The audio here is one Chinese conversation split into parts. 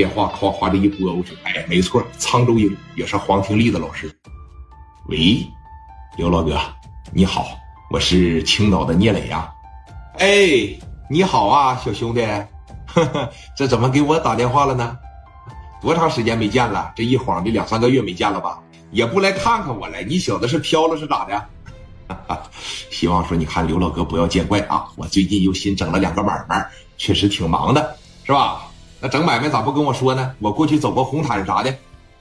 电话夸夸的一拨过去，哎，没错，沧州英也是黄廷丽的老师。喂，刘老哥，你好，我是青岛的聂磊呀。哎，你好啊，小兄弟，呵呵，这怎么给我打电话了呢？多长时间没见了？这一晃得两三个月没见了吧？也不来看看我来，你小子是飘了是咋的？希望说你看刘老哥不要见怪啊，我最近又新整了两个买卖，确实挺忙的，是吧？那整买卖咋不跟我说呢？我过去走个红毯啥的。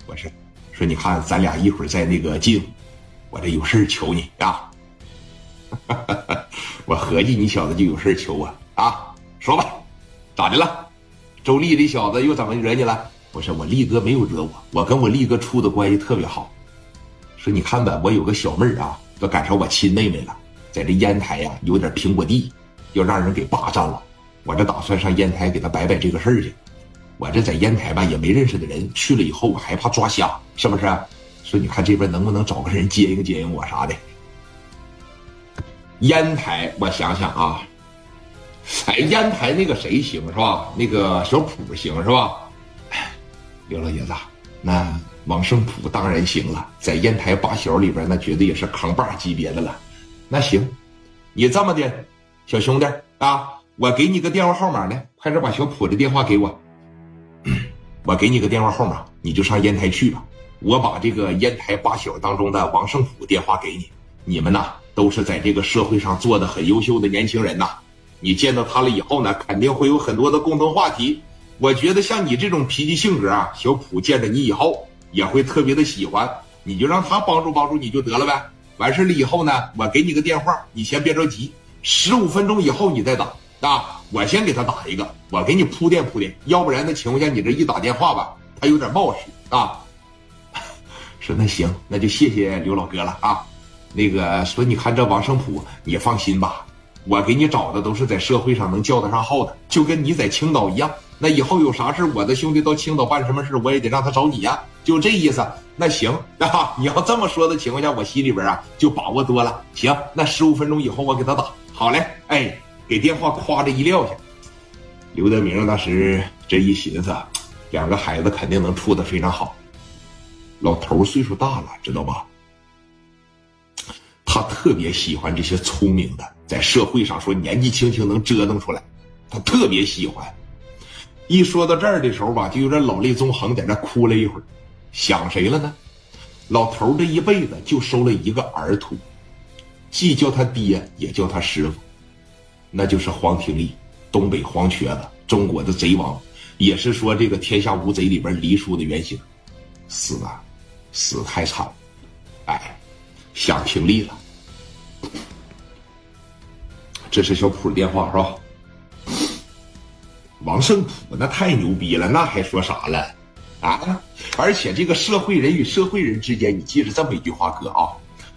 我是说你看咱俩一会儿在那个进，我这有事求你啊。我合计你小子就有事求我啊，说吧，咋的了？周丽这小子又怎么惹你了？不是我力哥没有惹我，我跟我力哥处的关系特别好。说你看吧，我有个小妹儿啊，都赶上我亲妹妹了，在这烟台呀有点苹果地，要让人给霸占了。我这打算上烟台给他摆摆这个事儿去。我这在烟台吧也没认识的人，去了以后我害怕抓瞎，是不是？说你看这边能不能找个人接应接应我啥的？烟台，我想想啊，哎，烟台那个谁行是吧？那个小普行是吧？刘老爷子，那王胜普当然行了，在烟台八小里边，那绝对也是扛把级别的了。那行，你这么的，小兄弟啊，我给你个电话号码呢，快点把小普的电话给我。我给你个电话号码，你就上烟台去吧。我把这个烟台八小当中的王胜普电话给你。你们呐，都是在这个社会上做的很优秀的年轻人呐。你见到他了以后呢，肯定会有很多的共同话题。我觉得像你这种脾气性格啊，小普见着你以后也会特别的喜欢。你就让他帮助帮助你就得了呗。完事了以后呢，我给你个电话，你先别着急，十五分钟以后你再打啊。我先给他打一个，我给你铺垫铺垫，要不然的情况下，你这一打电话吧，他有点冒失啊。说那行，那就谢谢刘老哥了啊。那个说，你看这王胜普，你放心吧，我给你找的都是在社会上能叫得上号的，就跟你在青岛一样。那以后有啥事我的兄弟到青岛办什么事我也得让他找你呀，就这意思。那行 啊，你要这么说的情况下，我心里边啊就把握多了。行，那十五分钟以后我给他打。好嘞，哎，给电话夸着一撂下。刘德明当时这一寻思，两个孩子肯定能处的非常好。老头岁数大了，知道吧？他特别喜欢这些聪明的，在社会上说年纪轻轻能折腾出来，他特别喜欢。一说到这儿的时候吧，就有点老泪纵横，在那哭了一会儿。想谁了呢？老头这一辈子就收了一个儿徒，既叫他爹，也叫他师傅，那就是黄廷利，东北黄瘸子，中国的贼王，也是说这个天下无贼里边黎叔的原型，死了，死太惨，哎，想廷利了。这是小普的电话是吧？王胜普那太牛逼了，那还说啥了啊？而且这个社会人与社会人之间，你记着这么一句话，哥啊，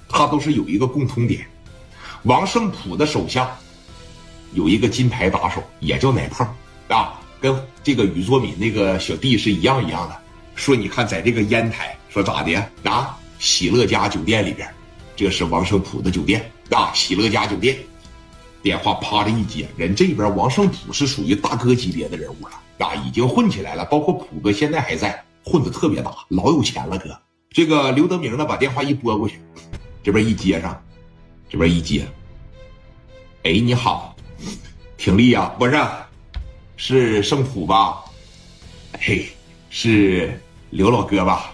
他都是有一个共通点。王胜普的手下有一个金牌打手，也叫奶胖啊，跟这个宇作敏那个小弟是一样一样的。说你看，在这个烟台，说咋的啊？喜乐家酒店里边。这是王胜普的酒店啊，喜乐家酒店。电话啪的一接，人这边王胜普是属于大哥级别的人物了啊，已经混起来了。包括普哥现在还在，混的特别大，老有钱了。哥，这个刘德明呢，把电话一拨过去，这边一接上，这边一接，哎，你好，挺立呀，不是，是圣普吧？嘿，是刘老哥吧？